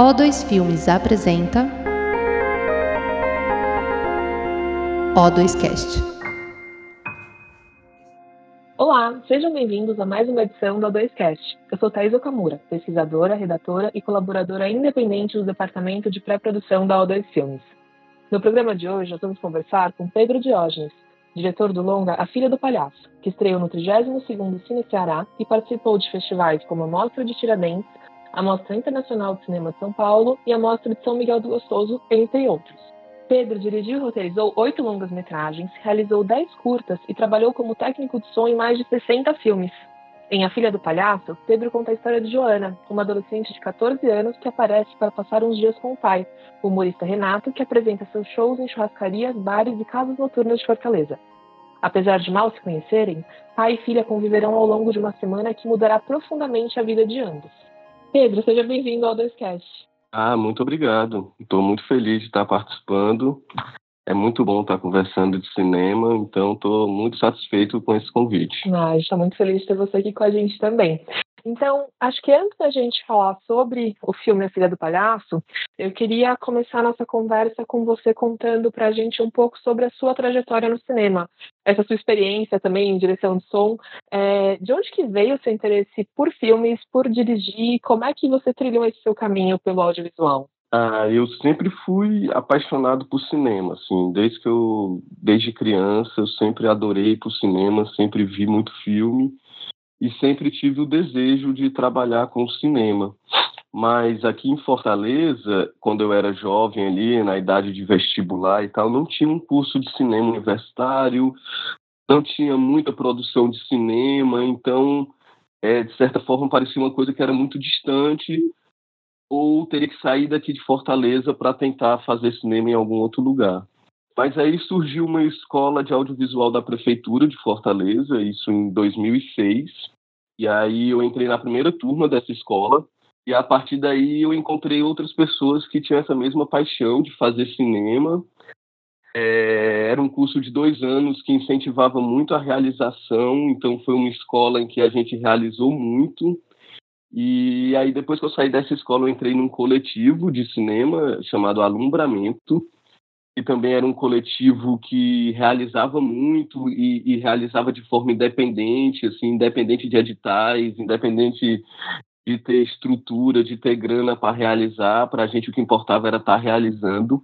O2 Filmes apresenta O2Cast. Olá, sejam bem-vindos a mais uma edição do O2Cast. Eu sou Thais Okamura, pesquisadora, redatora e colaboradora independente do Departamento de Pré-Produção da O2 Filmes. No programa de hoje, nós vamos conversar com Pedro Diógenes, diretor do longa A Filha do Palhaço, que estreou no 32º Cine Ceará e participou de festivais como a Mostra de Tiradentes, a Mostra Internacional de Cinema de São Paulo e a Mostra de São Miguel do Gostoso, entre outros. Pedro dirigiu e roteirizou oito longas-metragens, realizou dez curtas e trabalhou como técnico de som em mais de 60 filmes. Em A Filha do Palhaço, Pedro conta a história de Joana, uma adolescente de 14 anos que aparece para passar uns dias com o pai, o humorista Renato, que apresenta seus shows em churrascarias, bares e casas noturnas de Fortaleza. Apesar de mal se conhecerem, pai e filha conviverão ao longo de uma semana que mudará profundamente a vida de ambos. Pedro, seja bem-vindo ao Doiscast. Ah, muito obrigado. Estou muito feliz de estar participando. É muito bom estar conversando de cinema, então estou muito satisfeito com esse convite. Ah, está muito feliz de ter você aqui com a gente também. Então, acho que antes da gente falar sobre o filme A Filha do Palhaço, eu queria começar nossa conversa com você contando para a gente um pouco sobre a sua trajetória no cinema, essa sua experiência também em direção de som. É, de onde que veio o seu interesse por filmes, por dirigir? Como é que você trilhou esse seu caminho pelo audiovisual? Ah, eu sempre fui apaixonado por cinema, assim, desde que eu, desde criança, eu sempre adorei por cinema, sempre vi muito filme e sempre tive o desejo de trabalhar com cinema. Mas aqui em Fortaleza, quando eu era jovem ali, na idade de vestibular e tal, não tinha um curso de cinema universitário, não tinha muita produção de cinema, então, é, de certa forma, parecia uma coisa que era muito distante, ou teria que sair daqui de Fortaleza para tentar fazer cinema em algum outro lugar. Mas aí surgiu uma escola de audiovisual da prefeitura de Fortaleza, isso em 2006. E aí eu entrei na primeira turma dessa escola. E a partir daí eu encontrei outras pessoas que tinham essa mesma paixão de fazer cinema. É, era um curso de dois anos que incentivava muito a realização, então foi uma escola em que a gente realizou muito. E aí depois que eu saí dessa escola eu entrei num coletivo de cinema chamado Alumbramento, que também era um coletivo que realizava muito e, e, realizava de forma independente, assim, independente de editais, independente de ter estrutura, de ter grana para realizar. Para a gente o que importava era estar tá realizando.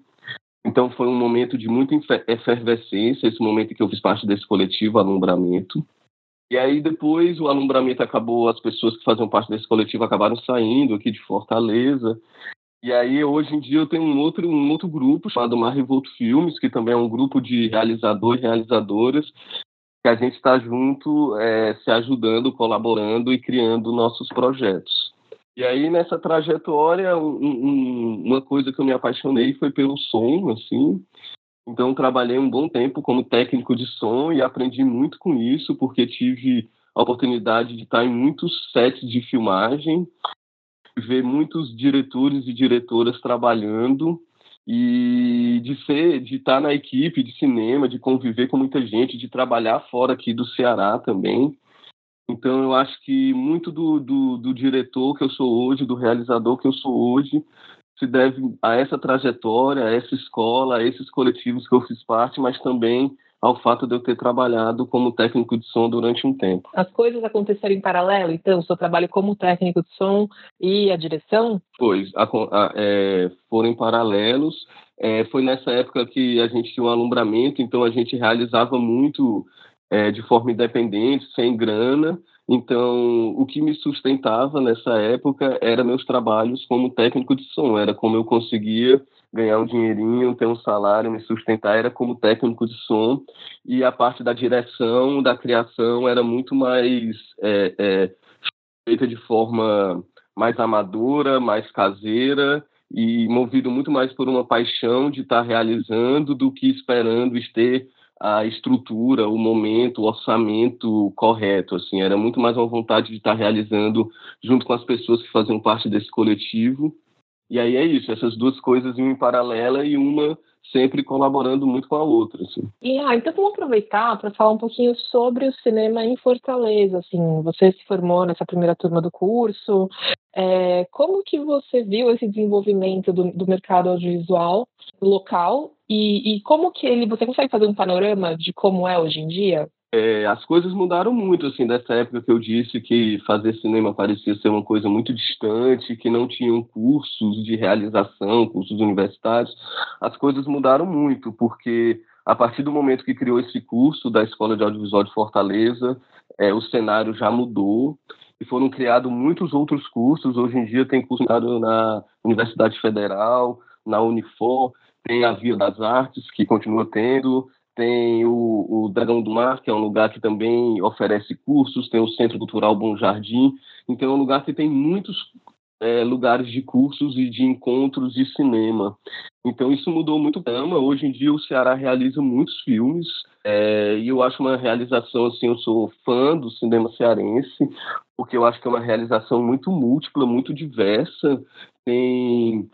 Então foi um momento de muita efervescência, esse momento que eu fiz parte desse coletivo Alumbramento. E aí depois o alumbramento acabou, as pessoas que faziam parte desse coletivo acabaram saindo aqui de Fortaleza. E aí, hoje em dia, eu tenho um outro, um outro grupo chamado Mar Revolto Filmes, que também é um grupo de realizadores e realizadoras, que a gente está junto, é, se ajudando, colaborando e criando nossos projetos. E aí, nessa trajetória, um, um, uma coisa que eu me apaixonei foi pelo som, assim. Então, trabalhei um bom tempo como técnico de som e aprendi muito com isso, porque tive a oportunidade de estar em muitos sets de filmagem ver muitos diretores e diretoras trabalhando e de ser, de estar na equipe de cinema, de conviver com muita gente, de trabalhar fora aqui do Ceará também. Então eu acho que muito do, do, do diretor que eu sou hoje, do realizador que eu sou hoje, se deve a essa trajetória, a essa escola, a esses coletivos que eu fiz parte, mas também ao fato de eu ter trabalhado como técnico de som durante um tempo. As coisas aconteceram em paralelo, então, o seu trabalho como técnico de som e a direção? Pois, a, a, é, foram em paralelos. É, foi nessa época que a gente tinha um alumbramento, então a gente realizava muito é, de forma independente, sem grana. Então, o que me sustentava nessa época era meus trabalhos como técnico de som, era como eu conseguia ganhar um dinheirinho, ter um salário, me sustentar, era como técnico de som, e a parte da direção, da criação, era muito mais é, é, feita de forma mais amadora, mais caseira, e movido muito mais por uma paixão de estar realizando do que esperando ter a estrutura, o momento, o orçamento correto, assim, era muito mais uma vontade de estar realizando junto com as pessoas que faziam parte desse coletivo E aí é isso, essas duas coisas em paralela e uma sempre colaborando muito com a outra. Assim. E, ah, então vamos aproveitar para falar um pouquinho sobre o cinema em Fortaleza. Assim, você se formou nessa primeira turma do curso. É, como que você viu esse desenvolvimento do, do mercado audiovisual local e, e, como que ele você consegue fazer um panorama de como é hoje em dia? É, as coisas mudaram muito, assim, dessa época que eu disse que fazer cinema parecia ser uma coisa muito distante, que não tinham cursos de realização, cursos universitários. As coisas mudaram muito, porque a partir do momento que criou esse curso da Escola de Audiovisual de Fortaleza, é, o cenário já mudou e foram criados muitos outros cursos. Hoje em dia tem curso na Universidade Federal, na Unifor, tem a Via das Artes, que continua tendo, tem o, o, Dragão do Mar, que é um lugar que também oferece cursos, tem o Centro Cultural Bom Jardim, então é um lugar que tem muitos é, lugares de cursos e de encontros de cinema. Então isso mudou muito o tema. Hoje em dia o Ceará realiza muitos filmes é, e eu acho uma realização assim. Eu sou fã do cinema cearense porque eu acho que é uma realização muito múltipla, muito diversa. Tem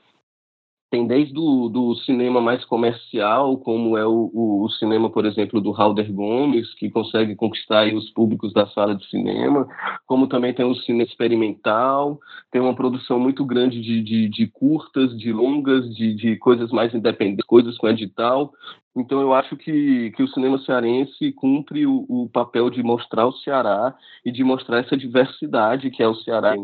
tem desde o do cinema mais comercial, como é o, o, o, cinema, por exemplo, do Halder Gomes, que consegue conquistar os públicos da sala de cinema, como também tem o cinema experimental, tem uma produção muito grande de, de, de curtas, de longas, de, de coisas mais independentes, coisas com edital. Então, eu acho que, que o cinema cearense cumpre o, o papel de mostrar o Ceará e de mostrar essa diversidade que é o Ceará.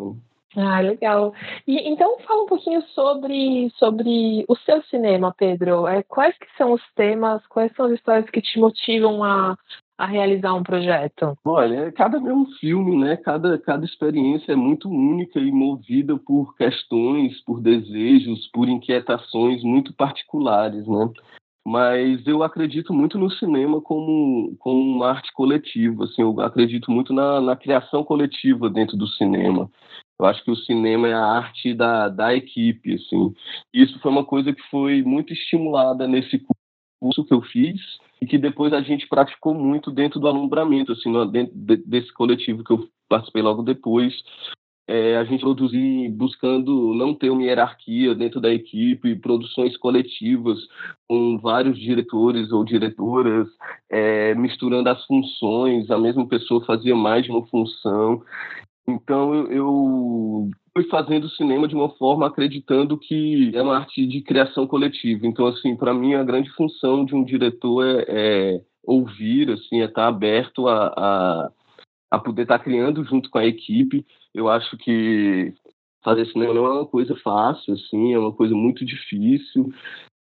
Ah, legal. E então fala um pouquinho sobre, sobre o seu cinema, Pedro. É, quais que são os temas, quais são as histórias que te motivam a, a realizar um projeto? Olha, cada é um filme, né? Cada, cada experiência é muito única e movida por questões, por desejos, por inquietações muito particulares, né? Mas eu acredito muito no cinema como, como uma arte coletiva, assim, eu acredito muito na, na criação coletiva dentro do cinema. Eu acho que o cinema é a arte da, da equipe, assim. Isso foi uma coisa que foi muito estimulada nesse curso que eu fiz e que depois a gente praticou muito dentro do alumbramento, assim, dentro desse coletivo que eu participei logo depois. É, a gente produzir buscando não ter uma hierarquia dentro da equipe, produções coletivas com vários diretores ou diretoras, é, misturando as funções, a mesma pessoa fazia mais de uma função. Então eu, fui fazendo cinema de uma forma acreditando que é uma arte de criação coletiva. Então assim, para mim a grande função de um diretor é, é ouvir, assim, é estar aberto a, a, a poder estar criando junto com a equipe. Eu acho que fazer cinema não é uma coisa fácil, assim, é uma coisa muito difícil.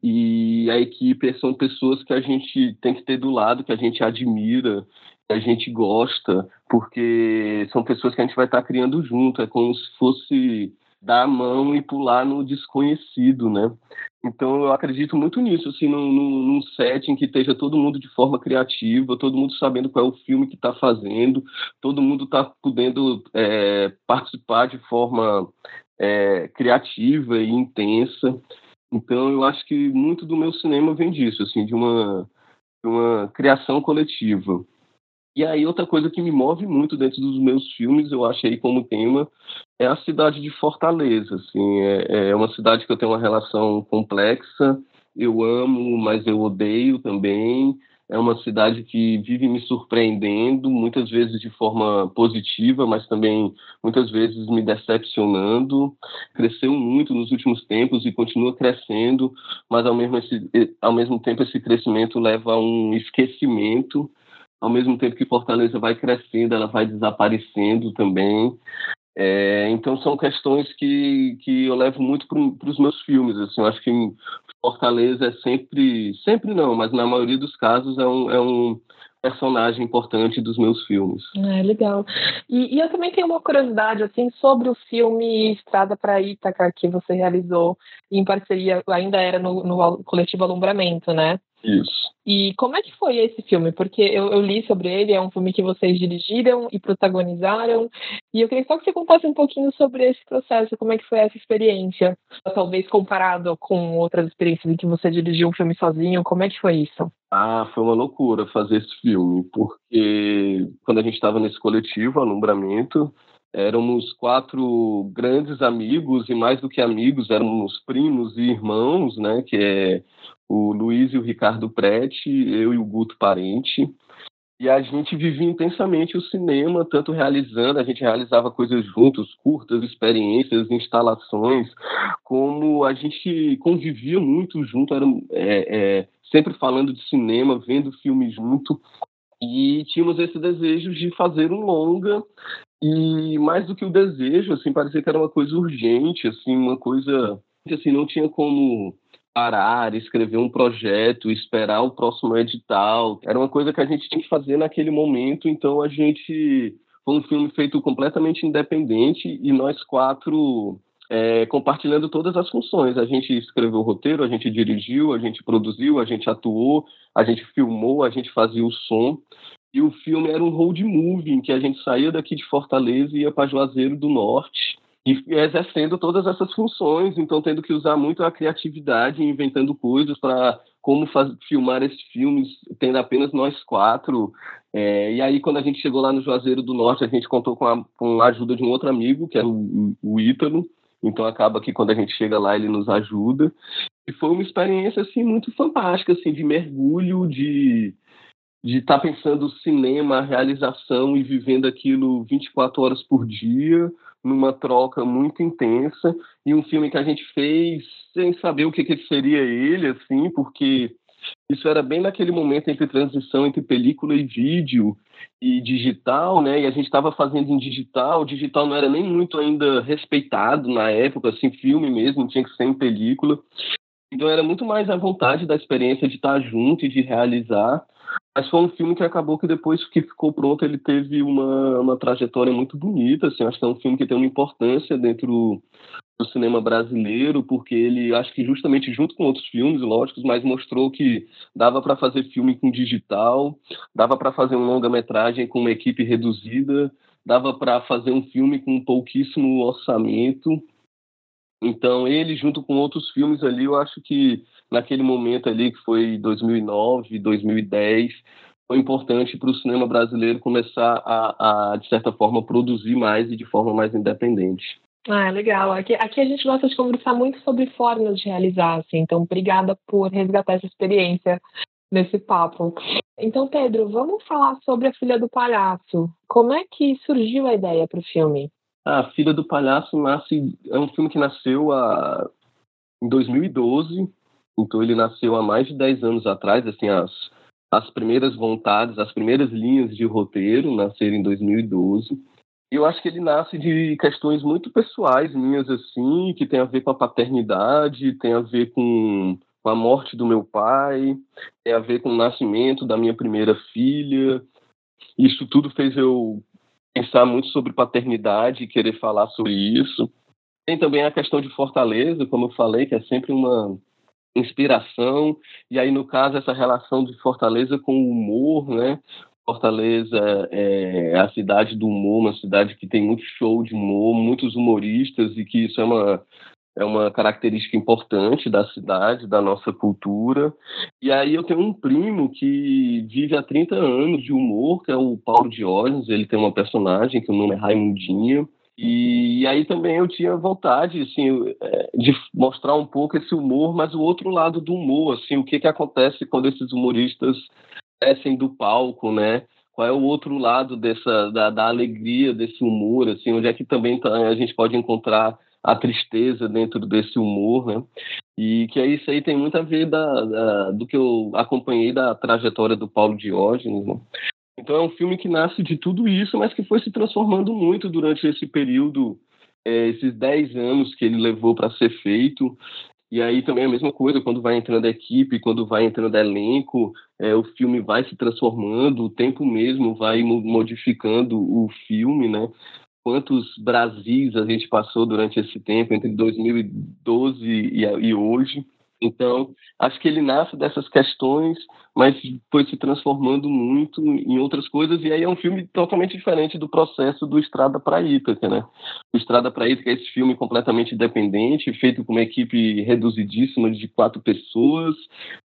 E a equipe são pessoas que a gente tem que ter do lado, que a gente admira, a gente gosta, porque são pessoas que a gente vai estar criando junto, é como se fosse dar a mão e pular no desconhecido, né? Então eu acredito muito nisso, assim, num, num setting que esteja todo mundo de forma criativa, todo mundo sabendo qual é o filme que está fazendo, todo mundo está podendo é, participar de forma é, criativa e intensa. Então eu acho que muito do meu cinema vem disso, assim, de uma, de uma criação coletiva. E aí outra coisa que me move muito dentro dos meus filmes, eu achei como tema, é a cidade de Fortaleza. Assim, é, é uma cidade que eu tenho uma relação complexa. Eu amo, mas eu odeio também. É uma cidade que vive me surpreendendo, muitas vezes de forma positiva, mas também muitas vezes me decepcionando. Cresceu muito nos últimos tempos e continua crescendo, mas ao mesmo, esse, ao mesmo tempo esse crescimento leva a um esquecimento ao mesmo tempo que Fortaleza vai crescendo, ela vai desaparecendo também. É, então são questões que, que eu levo muito para os meus filmes. Assim, eu acho que Fortaleza é sempre, sempre não, mas na maioria dos casos é um, é um personagem importante dos meus filmes. É legal. E, e, eu também tenho uma curiosidade assim sobre o filme Estrada para Ítaca que você realizou em parceria, ainda era no, no coletivo Alumbramento, né? Isso. E como é que foi esse filme? Porque eu, eu, li sobre ele, é um filme que vocês dirigiram e protagonizaram. E eu queria só que você contasse um pouquinho sobre esse processo, como é que foi essa experiência, talvez comparado com outras experiências em que você dirigiu um filme sozinho, como é que foi isso? Ah, foi uma loucura fazer esse filme, porque quando a gente estava nesse coletivo, Alumbramento, éramos quatro grandes amigos e mais do que amigos, éramos primos e irmãos, né? Que é o Luiz e o Ricardo Prete, eu e o Guto Parente. E a gente vivia intensamente o cinema, tanto realizando, a gente realizava coisas juntos, curtas, experiências, instalações, como a gente convivia muito junto, era, é, é, sempre falando de cinema, vendo filmes junto, e tínhamos esse desejo de fazer um longa, e mais do que o desejo, assim, parecia que era uma coisa urgente, assim, uma coisa, assim, não tinha como parar, escrever um projeto, esperar o próximo edital. Era uma coisa que a gente tinha que fazer naquele momento, então a gente foi um filme feito completamente independente e nós quatro é, compartilhando todas as funções. A gente escreveu o roteiro, a gente dirigiu, a gente produziu, a gente atuou, a gente filmou, a gente fazia o som. E o filme era um road movie, em que a gente saía daqui de Fortaleza e ia para Juazeiro do Norte e exercendo todas essas funções, então tendo que usar muito a criatividade, inventando coisas para como faz, filmar esses filmes, tendo apenas nós quatro. É, e aí, quando a gente chegou lá no Juazeiro do Norte, a gente contou com a, com a ajuda de um outro amigo, que é o, o Ítalo. Então acaba que quando a gente chega lá, ele nos ajuda. E foi uma experiência assim muito fantástica, assim, de mergulho, de de estar tá pensando cinema, realização e vivendo aquilo 24 horas por dia, numa troca muito intensa e um filme que a gente fez sem saber o que, que seria ele, assim, porque isso era bem naquele momento entre transição entre película e vídeo e digital, né? E a gente estava fazendo em digital. O digital não era nem muito ainda respeitado na época, assim, filme mesmo, tinha que ser em película. Então era muito mais a vontade da experiência de estar junto e de realizar mas foi um filme que acabou que depois que ficou pronto ele teve uma, uma trajetória muito bonita. Assim, acho que é um filme que tem uma importância dentro do cinema brasileiro, porque ele, acho que justamente junto com outros filmes, lógicos, mas mostrou que dava para fazer filme com digital, dava para fazer um longa-metragem com uma equipe reduzida, dava para fazer um filme com pouquíssimo orçamento. Então, ele, junto com outros filmes ali, eu acho que naquele momento ali, que foi 2009, 2010, foi importante para o cinema brasileiro começar a, a, de certa forma, produzir mais e de forma mais independente. Ah, legal. Aqui, aqui a gente gosta de conversar muito sobre formas de realizar, assim, então obrigada por resgatar essa experiência nesse papo. Então, Pedro, vamos falar sobre A Filha do Palhaço. Como é que surgiu a ideia para o filme? A Filha do Palhaço nasce é um filme que nasceu a, em 2012 então ele nasceu há mais de 10 anos atrás, assim, as, as primeiras vontades, as primeiras linhas de roteiro nasceram em 2012. E eu acho que ele nasce de questões muito pessoais minhas, assim, que tem a ver com a paternidade, tem a ver com a morte do meu pai, tem a ver com o nascimento da minha primeira filha. Isso tudo fez eu pensar muito sobre paternidade e querer falar sobre isso. Tem também a questão de Fortaleza, como eu falei, que é sempre uma, inspiração, e aí, no caso, essa relação de Fortaleza com o humor, né? Fortaleza é a cidade do humor, uma cidade que tem muito show de humor, muitos humoristas, e que isso é uma, é uma característica importante da cidade, da nossa cultura. E aí eu tenho um primo que vive há 30 anos de humor, que é o Paulo Diógenes, ele tem uma personagem que o nome é Raimundinho, e, aí também eu tinha vontade, assim, é, de mostrar um pouco esse humor, mas o outro lado do humor, assim, o que que acontece quando esses humoristas descem do palco, né? Qual é o outro lado dessa da, da alegria desse humor, assim, onde é que também tá, a gente pode encontrar a tristeza dentro desse humor, né? E que é isso aí tem muito a ver da, da, do que eu acompanhei da trajetória do Paulo Diógenes, né? Então é um filme que nasce de tudo isso, mas que foi se transformando muito durante esse período, é, esses 10 anos que ele levou para ser feito. E aí também é a mesma coisa, quando vai entrando a equipe, quando vai entrando elenco, é, o filme vai se transformando, o tempo mesmo vai modificando o filme, né? Quantos Brasis a gente passou durante esse tempo, entre 2012 e, e hoje. Então, acho que ele nasce dessas questões, mas foi se transformando muito em outras coisas, e aí é um filme totalmente diferente do processo do Estrada para Ítaca, né? O Estrada para Ítaca é esse filme completamente independente, feito com uma equipe reduzidíssima de quatro pessoas,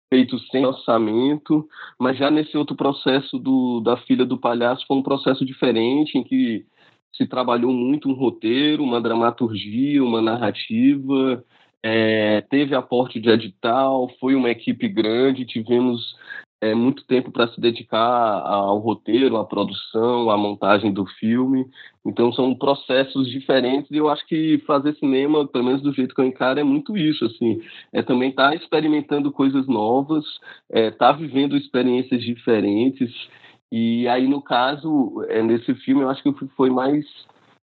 feito sem orçamento, mas já nesse outro processo do, da Filha do Palhaço foi um processo diferente, em que se trabalhou muito um roteiro, uma dramaturgia, uma narrativa, é, teve aporte de edital, foi uma equipe grande, tivemos é, muito tempo para se dedicar ao roteiro, à produção, à montagem do filme. Então são processos diferentes e eu acho que fazer cinema, pelo menos do jeito que eu encaro, é muito isso, assim, é também estar tá experimentando coisas novas, é, tá vivendo experiências diferentes. E aí no caso, é, nesse filme, eu acho que foi mais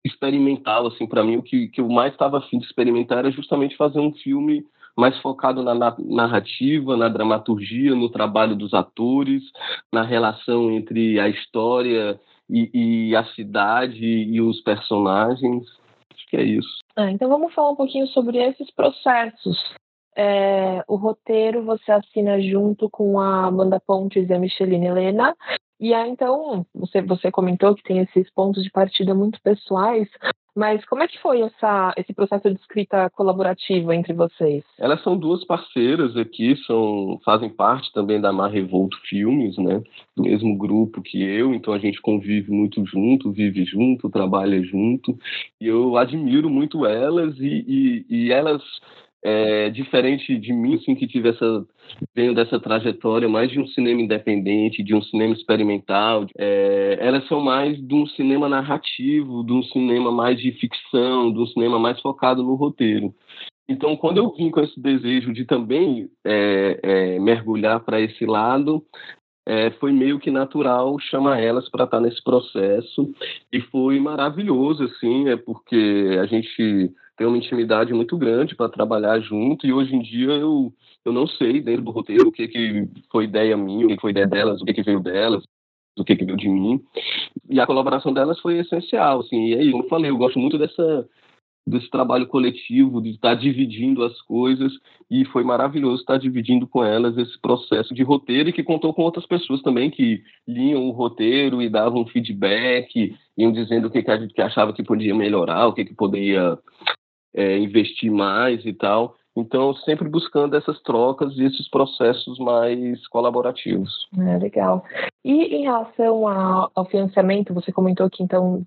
experimental, assim, para mim o que, que eu mais estava afim de experimentar era justamente fazer um filme mais focado na narrativa, na dramaturgia, no trabalho dos atores, na relação entre a história e, e a cidade e os personagens. Acho que é isso. Ah, então vamos falar um pouquinho sobre esses processos. É, o roteiro você assina junto com a Amanda Pontes e a Micheline Helena. E aí, então, você, você comentou que tem esses pontos de partida muito pessoais, mas como é que foi essa, esse processo de escrita colaborativa entre vocês? Elas são duas parceiras aqui, são, fazem parte também da Mar Revolto Filmes, né? Do mesmo grupo que eu, então a gente convive muito junto, vive junto, trabalha junto. E eu admiro muito elas e, e, e elas é, diferente de mim, assim, que tive essa, dessa trajetória mais de um cinema independente, de um cinema experimental, é, elas são mais de um cinema narrativo, de um cinema mais de ficção, de um cinema mais focado no roteiro. Então, quando eu vim com esse desejo de também é, é mergulhar para esse lado, é, foi meio que natural chamar elas para estar tá nesse processo e foi maravilhoso assim é porque a gente tem uma intimidade muito grande para trabalhar junto e hoje em dia eu, eu não sei dentro do roteiro o que, que foi ideia minha, o que, foi ideia delas, o que, que veio delas, o que, que veio de mim. E a colaboração delas foi essencial, assim. E aí, como eu falei, eu gosto muito dessa desse trabalho coletivo, de estar dividindo as coisas, e foi maravilhoso estar dividindo com elas esse processo de roteiro e que contou com outras pessoas também que liam o roteiro e davam feedback, iam dizendo o que, que a gente achava que podia melhorar, o que, que poderia é, investir mais e tal. Então, sempre buscando essas trocas e esses processos mais colaborativos. É, legal. E em relação ao financiamento, você comentou que então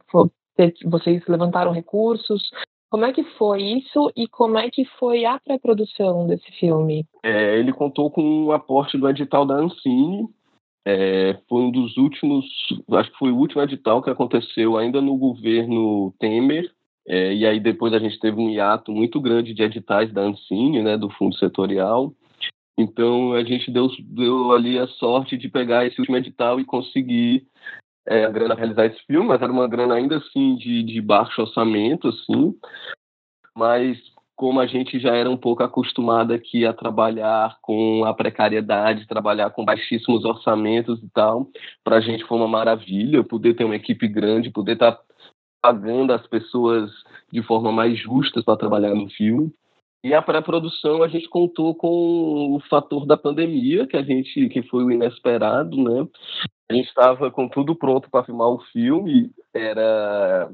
vocês levantaram recursos. Como é que foi isso e como é que foi a pré-produção desse filme? É, ele contou com o um aporte do edital da Ancine. É, foi um dos últimos, acho que foi o último edital que aconteceu ainda no governo Temer, é, e aí depois a gente teve um hiato muito grande de editais da Ancine, né, do Fundo Setorial. Então a gente deu, deu ali a sorte de pegar esse último edital e conseguir é, a grana realizar esse filme, mas era uma grana ainda assim de, de baixo orçamento, assim. Mas como a gente já era um pouco acostumado aqui a trabalhar com a precariedade, trabalhar com baixíssimos orçamentos e tal, para a gente foi uma maravilha poder ter uma equipe grande, poder estar tá pagando as pessoas de forma mais justa para trabalhar no filme. E a pré-produção a gente contou com o fator da pandemia, que a gente que foi o inesperado, né? A gente estava com tudo pronto para filmar o filme, era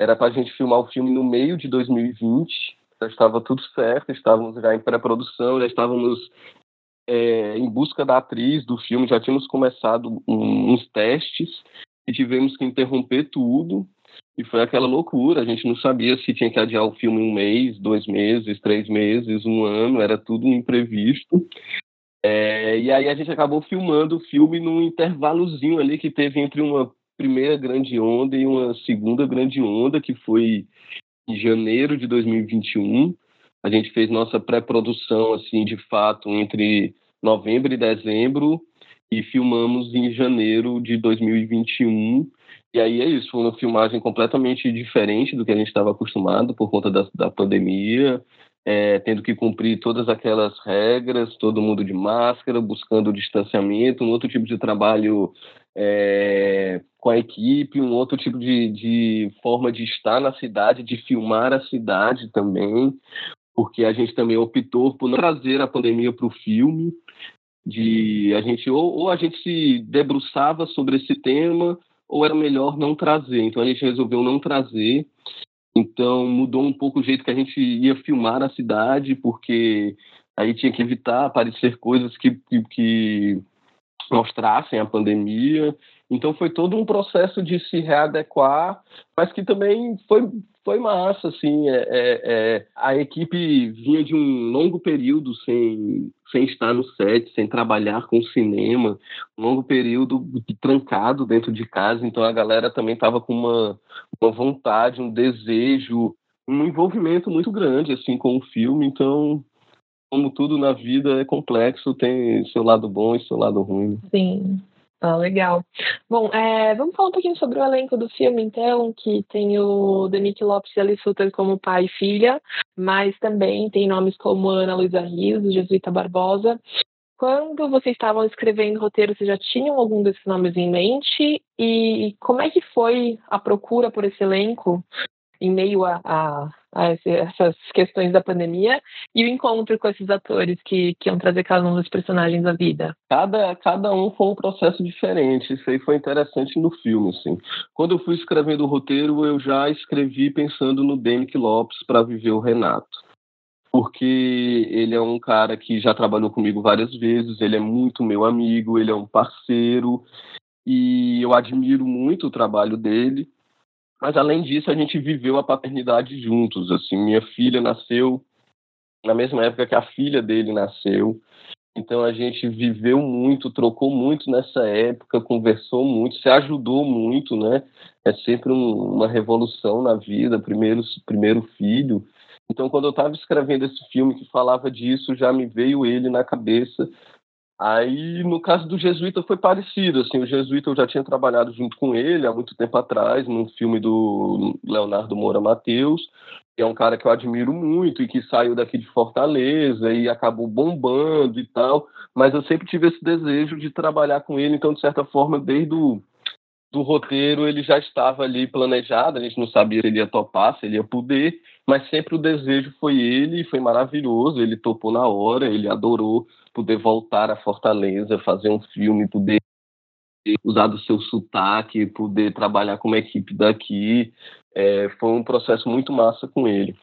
era para a gente filmar o filme no meio de 2020, já estava tudo certo, estávamos já em pré-produção, já estávamos é, em busca da atriz do filme, já tínhamos começado um, uns testes e tivemos que interromper tudo e foi aquela loucura, a gente não sabia se tinha que adiar o filme um mês, dois meses, três meses, um ano, era tudo imprevisto. É, e aí a gente acabou filmando o filme num intervalozinho ali que teve entre uma primeira grande onda e uma segunda grande onda, que foi em janeiro de 2021. A gente fez nossa pré-produção, assim, de fato, entre novembro e dezembro, e filmamos em janeiro de 2021. E aí é isso, foi uma filmagem completamente diferente do que a gente estava acostumado por conta da, da pandemia, é, tendo que cumprir todas aquelas regras, todo mundo de máscara, buscando o distanciamento, um outro tipo de trabalho é, com a equipe, um outro tipo de, de forma de estar na cidade, de filmar a cidade também, porque a gente também optou por não trazer a pandemia para o filme, de a gente ou, ou a gente se debruçava sobre esse tema ou era melhor não trazer. Então a gente resolveu não trazer. Então mudou um pouco o jeito que a gente ia filmar a cidade, porque aí tinha que evitar aparecer coisas que, que, que mostrassem a pandemia. Então foi todo um processo de se readequar, mas que também foi, foi massa, assim, é, é, é, a equipe vinha de um longo período sem, sem estar no set, sem trabalhar com cinema, um longo período trancado dentro de casa, então a galera também estava com uma, uma vontade, um desejo, um envolvimento muito grande, assim, com o filme, então como tudo na vida é complexo, tem seu lado bom e seu lado ruim. Sim. Ah, legal. Bom, é, vamos falar um pouquinho sobre o elenco do filme, então, que tem o Denick Lopes e Alice Sutter como pai e filha, mas também tem nomes como Ana Luísa Rios, Jesuíta Barbosa. Quando vocês estavam escrevendo o roteiro, vocês já tinham algum desses nomes em mente? E como é que foi a procura por esse elenco em meio a, a, a essas questões da pandemia e o encontro com esses atores que, que iam trazer cada um dos personagens à vida. Cada, cada um foi um processo diferente. Isso aí foi interessante no filme. Assim. Quando eu fui escrevendo o roteiro, eu já escrevi pensando no Denick Lopes para viver o Renato porque ele é um cara que já trabalhou comigo várias vezes, ele é muito meu amigo, ele é um parceiro e eu admiro muito o trabalho dele. Mas além disso, a gente viveu a paternidade juntos. Assim, minha filha nasceu na mesma época que a filha dele nasceu. Então a gente viveu muito, trocou muito nessa época, conversou muito, se ajudou muito, né? É sempre um, uma revolução na vida, primeiro, primeiro filho. Então quando eu estava escrevendo esse filme que falava disso, já me veio ele na cabeça Aí, no caso do Jesuíta, foi parecido. Assim, o Jesuíta eu já tinha trabalhado junto com ele há muito tempo atrás, num filme do Leonardo Moura Mateus, que é um cara que eu admiro muito e que saiu daqui de Fortaleza e acabou bombando e tal. Mas eu sempre tive esse desejo de trabalhar com ele, então, de certa forma, desde o do roteiro ele já estava ali planejado, a gente não sabia se ele ia topar, se ele ia poder, mas sempre o desejo foi ele, foi maravilhoso, ele topou na hora, ele adorou poder voltar a Fortaleza, fazer um filme, poder usar do seu sotaque, poder trabalhar com uma equipe daqui, é, foi um processo muito massa com ele.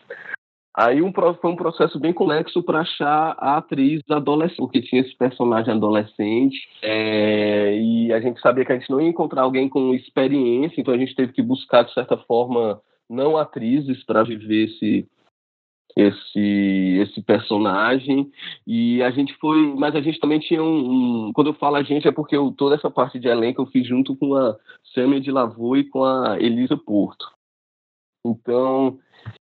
Aí um, foi um processo bem complexo para achar a atriz adolescente, porque tinha esse personagem adolescente, é, e a gente sabia que a gente não ia encontrar alguém com experiência, então a gente teve que buscar, de certa forma, não atrizes para viver esse, esse esse personagem. E a gente foi mas a gente também tinha um, um quando eu falo a gente é porque eu, toda essa parte de elenco eu fiz junto com a Samia de Lavô e com a Elisa Porto. Então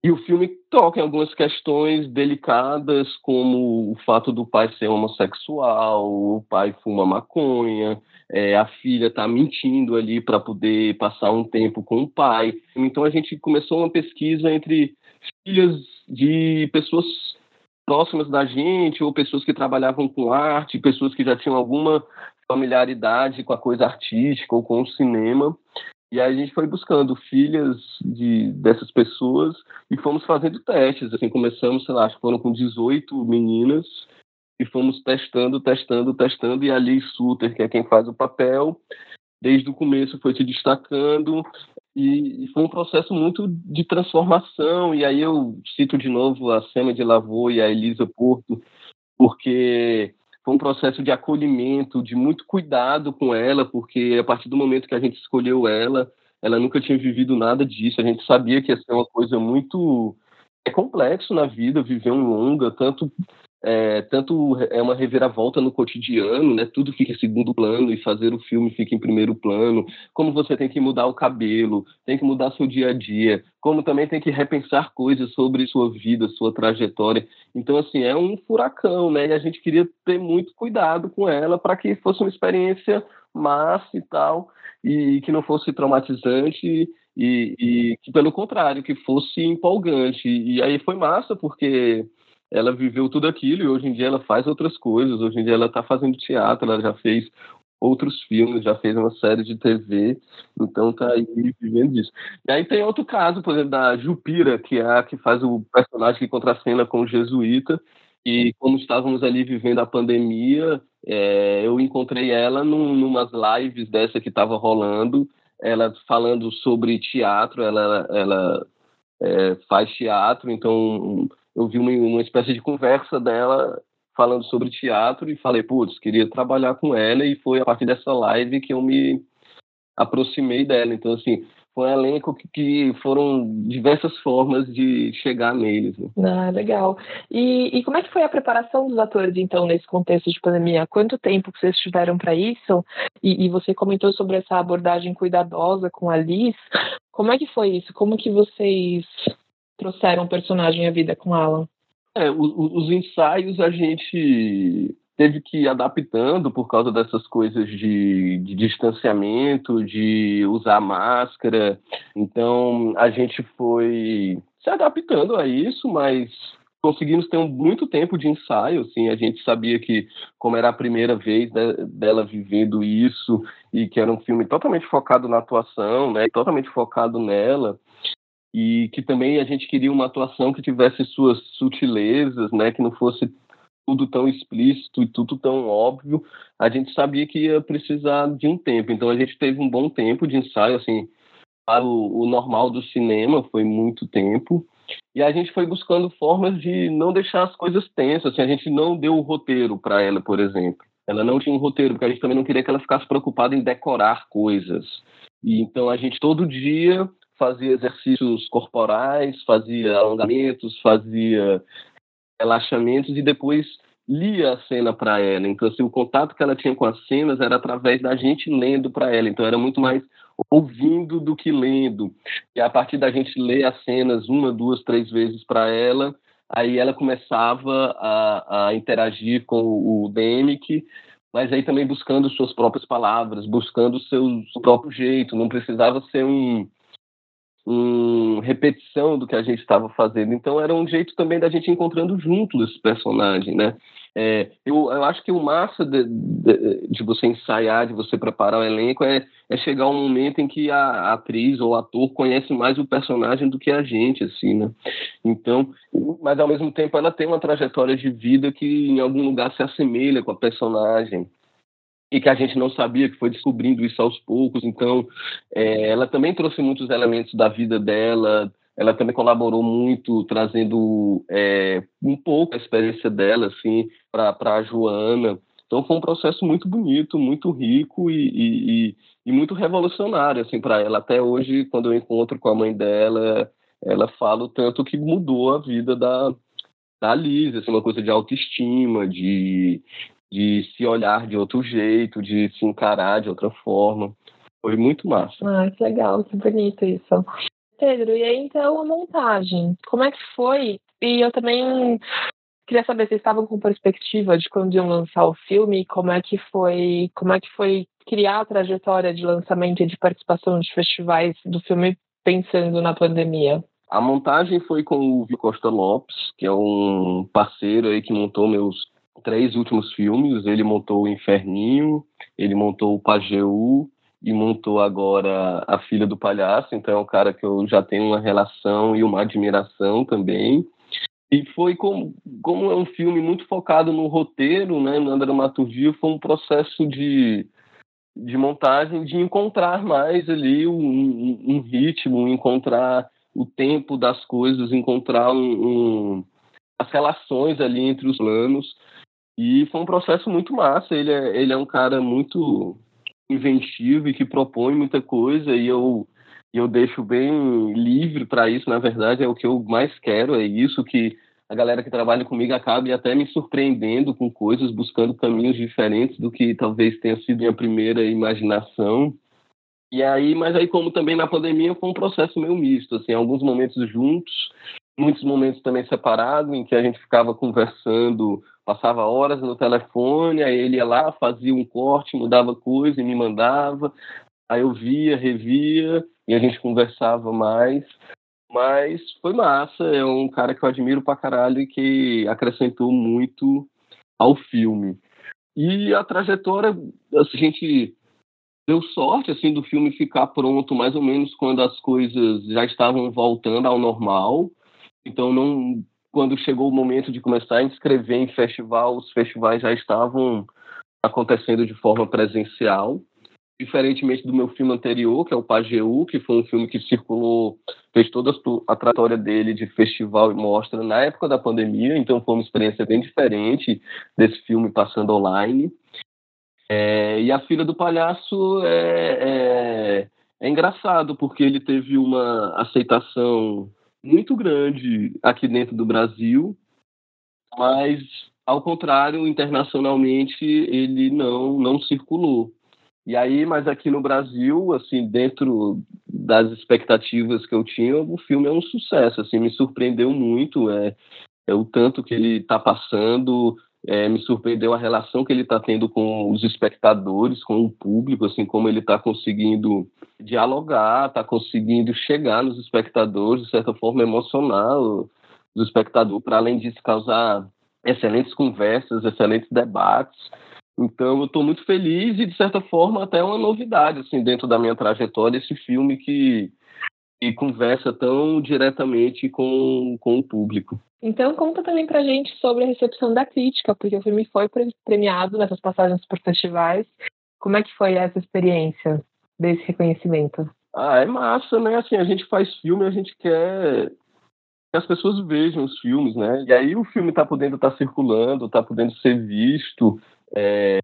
e o filme toca em algumas questões delicadas, como o fato do pai ser homossexual, o pai fuma maconha, é, a filha está mentindo ali para poder passar um tempo com o pai. Então a gente começou uma pesquisa entre filhas de pessoas próximas da gente, ou pessoas que trabalhavam com arte, pessoas que já tinham alguma familiaridade com a coisa artística ou com o cinema. E aí a gente foi buscando filhas de, dessas pessoas e fomos fazendo testes. Assim, começamos, sei lá, acho que foram com 18 meninas e fomos testando, testando, testando. E a Suter, que é quem faz o papel, desde o começo foi se destacando. E, e foi um processo muito de transformação. E aí eu cito de novo a Sema de Lavô e a Elisa Porto, porque foi um processo de acolhimento, de muito cuidado com ela, porque a partir do momento que a gente escolheu ela, ela nunca tinha vivido nada disso. A gente sabia que ia ser uma coisa muito é complexo na vida viver um longa, tanto é, tanto é uma reviravolta no cotidiano, né? Tudo fica em segundo plano e fazer o filme fica em primeiro plano. Como você tem que mudar o cabelo, tem que mudar seu dia a dia, como também tem que repensar coisas sobre sua vida, sua trajetória. Então, assim, é um furacão, né? E a gente queria ter muito cuidado com ela para que fosse uma experiência massa e tal, e que não fosse traumatizante e, e que, pelo contrário, que fosse empolgante. E aí foi massa, porque ela viveu tudo aquilo e hoje em dia ela faz outras coisas. Hoje em dia ela está fazendo teatro, ela já fez outros filmes, já fez uma série de TV, então tá aí vivendo isso. E aí tem outro caso, por exemplo, da Jupira, que é a que faz o personagem que contracena com o Jesuíta, e como estávamos ali vivendo a pandemia, é, eu encontrei ela num, numas lives dessa que estava rolando, ela falando sobre teatro, ela, ela é, faz teatro, então eu vi uma, uma espécie de conversa dela falando sobre teatro e falei, putz, queria trabalhar com ela e foi a partir dessa live que eu me aproximei dela. Então, assim, foi um elenco que, que, foram diversas formas de chegar neles. Né? Ah, legal. E, e, como é que foi a preparação dos atores, então, nesse contexto de pandemia? Quanto tempo vocês tiveram para isso? E, e, você comentou sobre essa abordagem cuidadosa com a Liz. Como é que foi isso? Como que vocês trouxeram personagem à vida com Alan? É, os ensaios a gente teve que ir adaptando por causa dessas coisas de, de, distanciamento, de usar máscara. Então a gente foi se adaptando a isso, mas conseguimos ter um, muito tempo de ensaio. Assim, a gente sabia que, como era a primeira vez de, dela vivendo isso, e que era um filme totalmente focado na atuação, né, totalmente focado nela, e que também a gente queria uma atuação que tivesse suas sutilezas, né, que não fosse tudo tão explícito e tudo tão óbvio, a gente sabia que ia precisar de um tempo. Então a gente teve um bom tempo de ensaio, assim, para o, o normal do cinema foi muito tempo. E a gente foi buscando formas de não deixar as coisas tensas. Assim, a gente não deu o roteiro para ela, por exemplo. Ela não tinha um roteiro, porque a gente também não queria que ela ficasse preocupada em decorar coisas. E então a gente todo dia fazia exercícios corporais, fazia alongamentos, fazia relaxamentos e depois lia a cena para ela. Então, assim, o contato que ela tinha com as cenas era através da gente lendo para ela. Então, era muito mais ouvindo do que lendo. E a partir da gente ler as cenas uma, duas, três vezes para ela, aí ela começava a, a interagir com o Demick, mas aí também buscando suas próprias palavras, buscando o seu, seu próprio jeito. Não precisava ser um um, repetição do que a gente estava fazendo. Então era um jeito também da gente encontrando junto esse personagem, né? É, eu, eu, acho que o massa de, de, de, você ensaiar, de você preparar o elenco, é, é chegar um momento em que a, a atriz ou o ator conhece mais o personagem do que a gente, assim, né? Então, mas ao mesmo tempo ela tem uma trajetória de vida que em algum lugar se assemelha com a personagem e que a gente não sabia, que foi descobrindo isso aos poucos. Então, é, ela também trouxe muitos elementos da vida dela, ela também colaborou muito, trazendo é, um pouco a experiência dela, assim, para a Joana. Então, foi um processo muito bonito, muito rico e, e, e muito revolucionário, assim, para ela. Até hoje, quando eu encontro com a mãe dela, ela fala o tanto que mudou a vida da, da Liz, assim, uma coisa de autoestima, de, de se olhar de outro jeito, de se encarar de outra forma. Foi muito massa. Ah, que legal, que bonito isso. Pedro, e aí então a montagem, como é que foi? E eu também queria saber se vocês estavam com perspectiva de quando iam lançar o filme, como é que foi, como é que foi criar a trajetória de lançamento e de participação de festivais do filme pensando na pandemia. A montagem foi com o Vitor Costa Lopes, que é um parceiro aí que montou meus três últimos filmes. Ele montou o Inferninho, ele montou o Pajeú e montou agora A Filha do Palhaço. Então é um cara que eu já tenho uma relação e uma admiração também. E foi como, como é um filme muito focado no roteiro, né, na dramaturgia, foi um processo de, de montagem, de encontrar mais ali um, um, um ritmo, encontrar o tempo das coisas, encontrar um, um, as relações ali entre os planos. E foi um processo muito massa. Ele é, ele é um cara muito inventivo e que propõe muita coisa e eu eu deixo bem livre para isso. Na verdade, é o que eu mais quero, é isso que a galera que trabalha comigo acabe até me surpreendendo com coisas, buscando caminhos diferentes do que talvez tenha sido minha primeira imaginação. E aí, mas aí como também na pandemia foi um processo meio misto, assim, alguns momentos juntos, muitos momentos também separados, em que a gente ficava conversando passava horas no telefone, aí ele ia lá, fazia um corte, mudava coisa e me mandava. Aí eu via, revia e a gente conversava mais. Mas foi massa, é um cara que eu admiro pra caralho e que acrescentou muito ao filme. E a trajetória, a gente deu sorte assim do filme ficar pronto mais ou menos quando as coisas já estavam voltando ao normal. Então não quando chegou o momento de começar a inscrever em festival, os festivais já estavam acontecendo de forma presencial. Diferentemente do meu filme anterior, que é o Pajeú, que foi um filme que circulou, fez toda a trajetória dele de festival e mostra na época da pandemia, então foi uma experiência bem diferente desse filme passando online. É, e a Filha do Palhaço é, é, é engraçado, porque ele teve uma aceitação muito grande aqui dentro do Brasil, mas ao contrário, internacionalmente ele não não circulou. E aí, mas aqui no Brasil, assim, dentro das expectativas que eu tinha, o filme é um sucesso, assim, me surpreendeu muito, é, é o tanto que ele está passando, é, me surpreendeu a relação que ele está tendo com os espectadores, com o público, assim, como ele está conseguindo dialogar, está conseguindo chegar nos espectadores, de certa forma, emocionar o, o espectador, para além disso causar excelentes conversas, excelentes debates. Então, eu estou muito feliz e, de certa forma, até uma novidade assim dentro da minha trajetória, esse filme que, que conversa tão diretamente com, com o público. Então, conta também pra gente sobre a recepção da crítica, porque o filme foi premiado nessas passagens por festivais. Como é que foi essa experiência desse reconhecimento? Ah, é massa, né? Assim, a gente faz filme, a gente quer que as pessoas vejam os filmes, né? E aí o filme está podendo estar tá circulando, está podendo ser visto, é,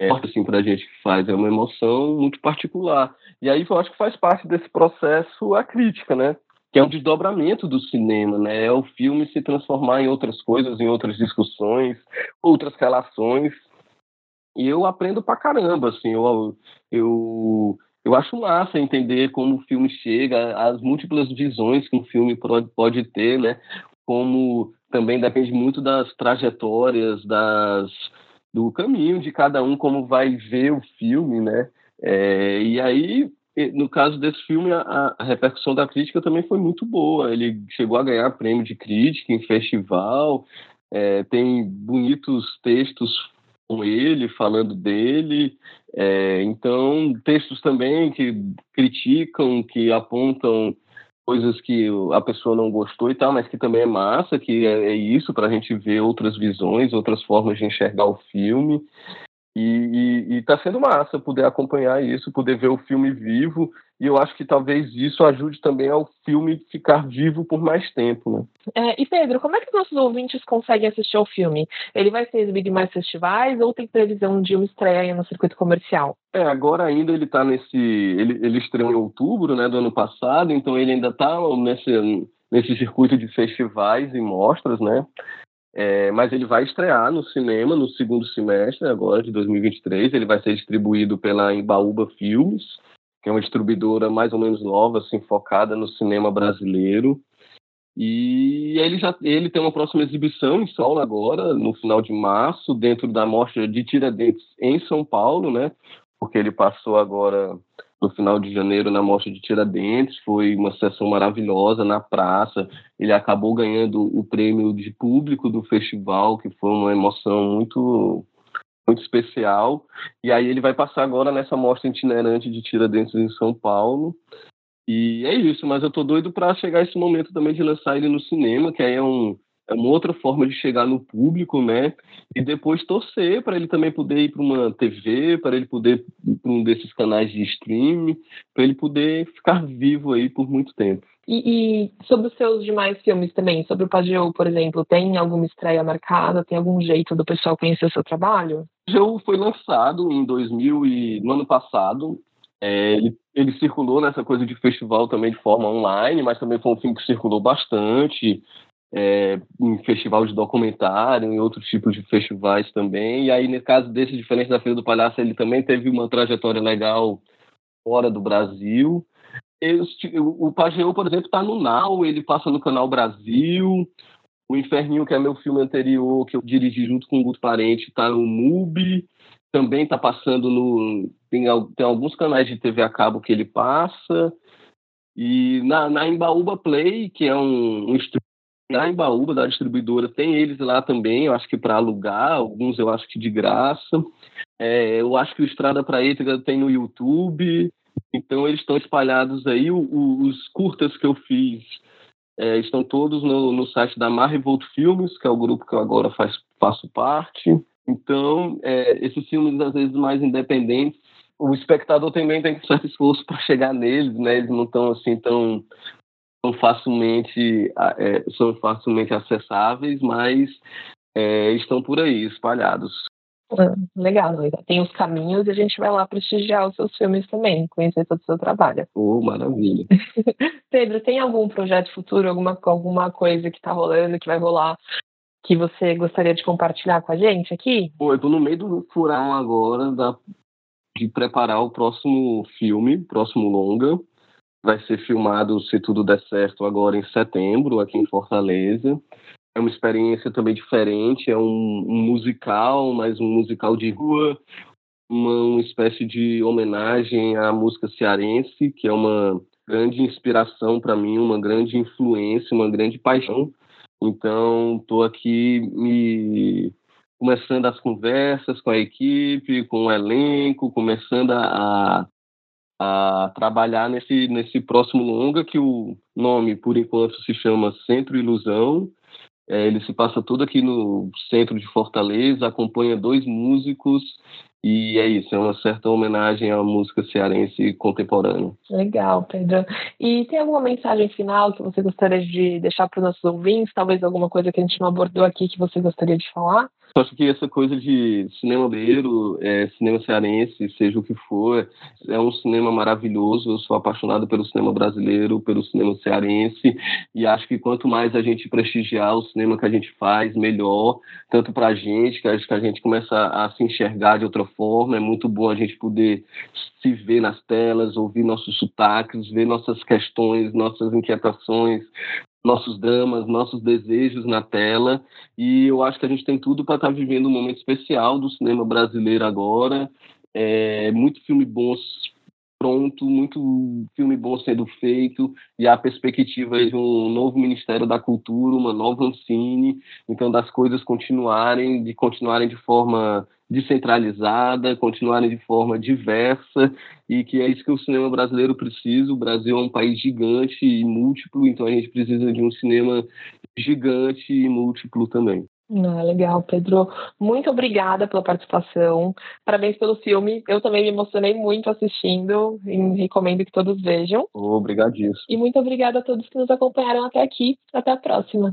é assim para a gente que faz, é uma emoção muito particular. E aí eu acho que faz parte desse processo a crítica, né? Que é um desdobramento do cinema, né? É o filme se transformar em outras coisas, em outras discussões, outras relações. E eu aprendo pra caramba, assim, eu, eu, eu acho massa entender como o filme chega, as múltiplas visões que um filme pode, pode ter, né? Como também depende muito das trajetórias, das, do caminho de cada um, como vai ver o filme, né? É, e aí, no caso desse filme, a, a, repercussão da crítica também foi muito boa. Ele chegou a ganhar prêmio de crítica em festival, é, tem bonitos textos com ele, falando dele. É, então, textos também que criticam, que apontam coisas que a pessoa não gostou e tal, mas que também é massa, que é, é isso para a gente ver outras visões, outras formas de enxergar o filme. E está sendo massa poder acompanhar isso, poder ver o filme vivo. E eu acho que talvez isso ajude também ao filme ficar vivo por mais tempo, né? É, e Pedro, como é que os nossos ouvintes conseguem assistir ao filme? Ele vai ser exibido em mais festivais ou tem previsão de uma estreia no circuito comercial? É, agora ainda ele está nesse. Ele, ele estreou em outubro né, do ano passado, então ele ainda está nesse, nesse circuito de festivais e mostras, né? É, mas ele vai estrear no cinema no segundo semestre agora de 2023. Ele vai ser distribuído pela Embaúba Filmes, que é uma distribuidora mais ou menos nova, assim, focada no cinema brasileiro. E ele já ele tem uma próxima exibição em solo agora, no final de março, dentro da mostra de Tiradentes em São Paulo, né? Porque ele passou agora no final de janeiro na Mostra de Tiradentes, foi uma sessão maravilhosa na praça. Ele acabou ganhando o prêmio de público do festival, que foi uma emoção muito muito especial. E aí ele vai passar agora nessa mostra itinerante de Tiradentes em São Paulo. E é isso, mas eu tô doido para chegar esse momento também de lançar ele no cinema, que aí é um é uma outra forma de chegar no público, né? E depois torcer para ele também poder ir para uma TV, para ele poder ir para um desses canais de streaming, para ele poder ficar vivo aí por muito tempo. E, e, sobre os seus demais filmes também, sobre o Pajeu, por exemplo, tem alguma estreia marcada? Tem algum jeito do pessoal conhecer o seu trabalho? O Pajeu foi lançado em 2000 e no ano passado. É, ele, ele circulou nessa coisa de festival também de forma online, mas também foi um filme que circulou bastante é, em festival de documentário, em outros tipos de festivais também. E aí, no caso desse, diferente da Feira do Palhaço, ele também teve uma trajetória legal fora do Brasil. o Pajeú, por exemplo, está no Now, ele passa no Canal Brasil. O Inferninho, que é meu filme anterior, que eu dirigi junto com o Guto Parente, está no MUBI. Também está passando no. Tem, tem alguns canais de TV a cabo que ele passa. E na, na Embaúba Play, que é um, um na Embaúba, da distribuidora, tem eles lá também, eu acho que para alugar, alguns eu acho que de graça. É, eu acho que o Estrada para Ítega tem no YouTube, então eles estão espalhados aí. O, o, os curtas que eu fiz é, estão todos no, no site da Marrevolt Filmes, que é o grupo que eu agora faz, faço parte. Então, é, esses filmes, às vezes, mais independentes, o espectador também tem que fazer esforço para chegar neles, né? Eles não estão assim tão são facilmente, é, são facilmente acessáveis, mas é, estão por aí, espalhados. Ah, legal, legal. Tem os caminhos e a gente vai lá prestigiar os seus filmes também, conhecer todo o seu trabalho. Oh, maravilha. Pedro, tem algum projeto futuro, alguma, alguma coisa que está rolando, que vai rolar, que você gostaria de compartilhar com a gente aqui? Pô, eu tô no meio do furão agora da, de preparar o próximo filme, próximo longa. Vai ser filmado, se tudo der certo, agora em setembro, aqui em Fortaleza. É uma experiência também diferente, é um, um musical, mas um musical de rua, uma, uma espécie de homenagem à música cearense, que é uma grande inspiração para mim, uma grande influência, uma grande paixão. Então, estou aqui me começando as conversas com a equipe, com o elenco, começando a, a trabalhar nesse, nesse próximo longa, que o nome, por enquanto, se chama Centro Ilusão. É, ele se passa todo aqui no centro de Fortaleza, acompanha dois músicos e é isso, é uma certa homenagem à música cearense contemporânea. Legal, Pedro. E tem alguma mensagem final que você gostaria de deixar para os nossos ouvintes? Talvez alguma coisa que a gente não abordou aqui que você gostaria de falar? Eu acho que essa coisa de cinema brasileiro, é, cinema cearense, seja o que for, é um cinema maravilhoso. Eu sou apaixonado pelo cinema brasileiro, pelo cinema cearense, e acho que quanto mais a gente prestigiar o cinema que a gente faz, melhor, tanto para a gente, que acho que a gente começa a se enxergar de outra forma. É muito bom a gente poder se ver nas telas, ouvir nossos sotaques, ver nossas questões, nossas inquietações, nossos dramas, nossos desejos na tela. E eu acho que a gente tem tudo para estar tá vivendo um momento especial do cinema brasileiro agora. É, muito filme bom pronto, muito filme bom sendo feito e a perspectiva de um novo Ministério da Cultura, uma nova Ancine, então das coisas continuarem, de continuarem de forma descentralizada, continuarem de forma diversa e que é isso que o cinema brasileiro precisa. O Brasil é um país gigante e múltiplo, então a gente precisa de um cinema gigante e múltiplo também. Ah, legal, Pedro. Muito obrigada pela participação. Parabéns pelo filme. Eu também me emocionei muito assistindo e recomendo que todos vejam. Obrigadíssimo. E muito obrigada a todos que nos acompanharam até aqui. Até a próxima.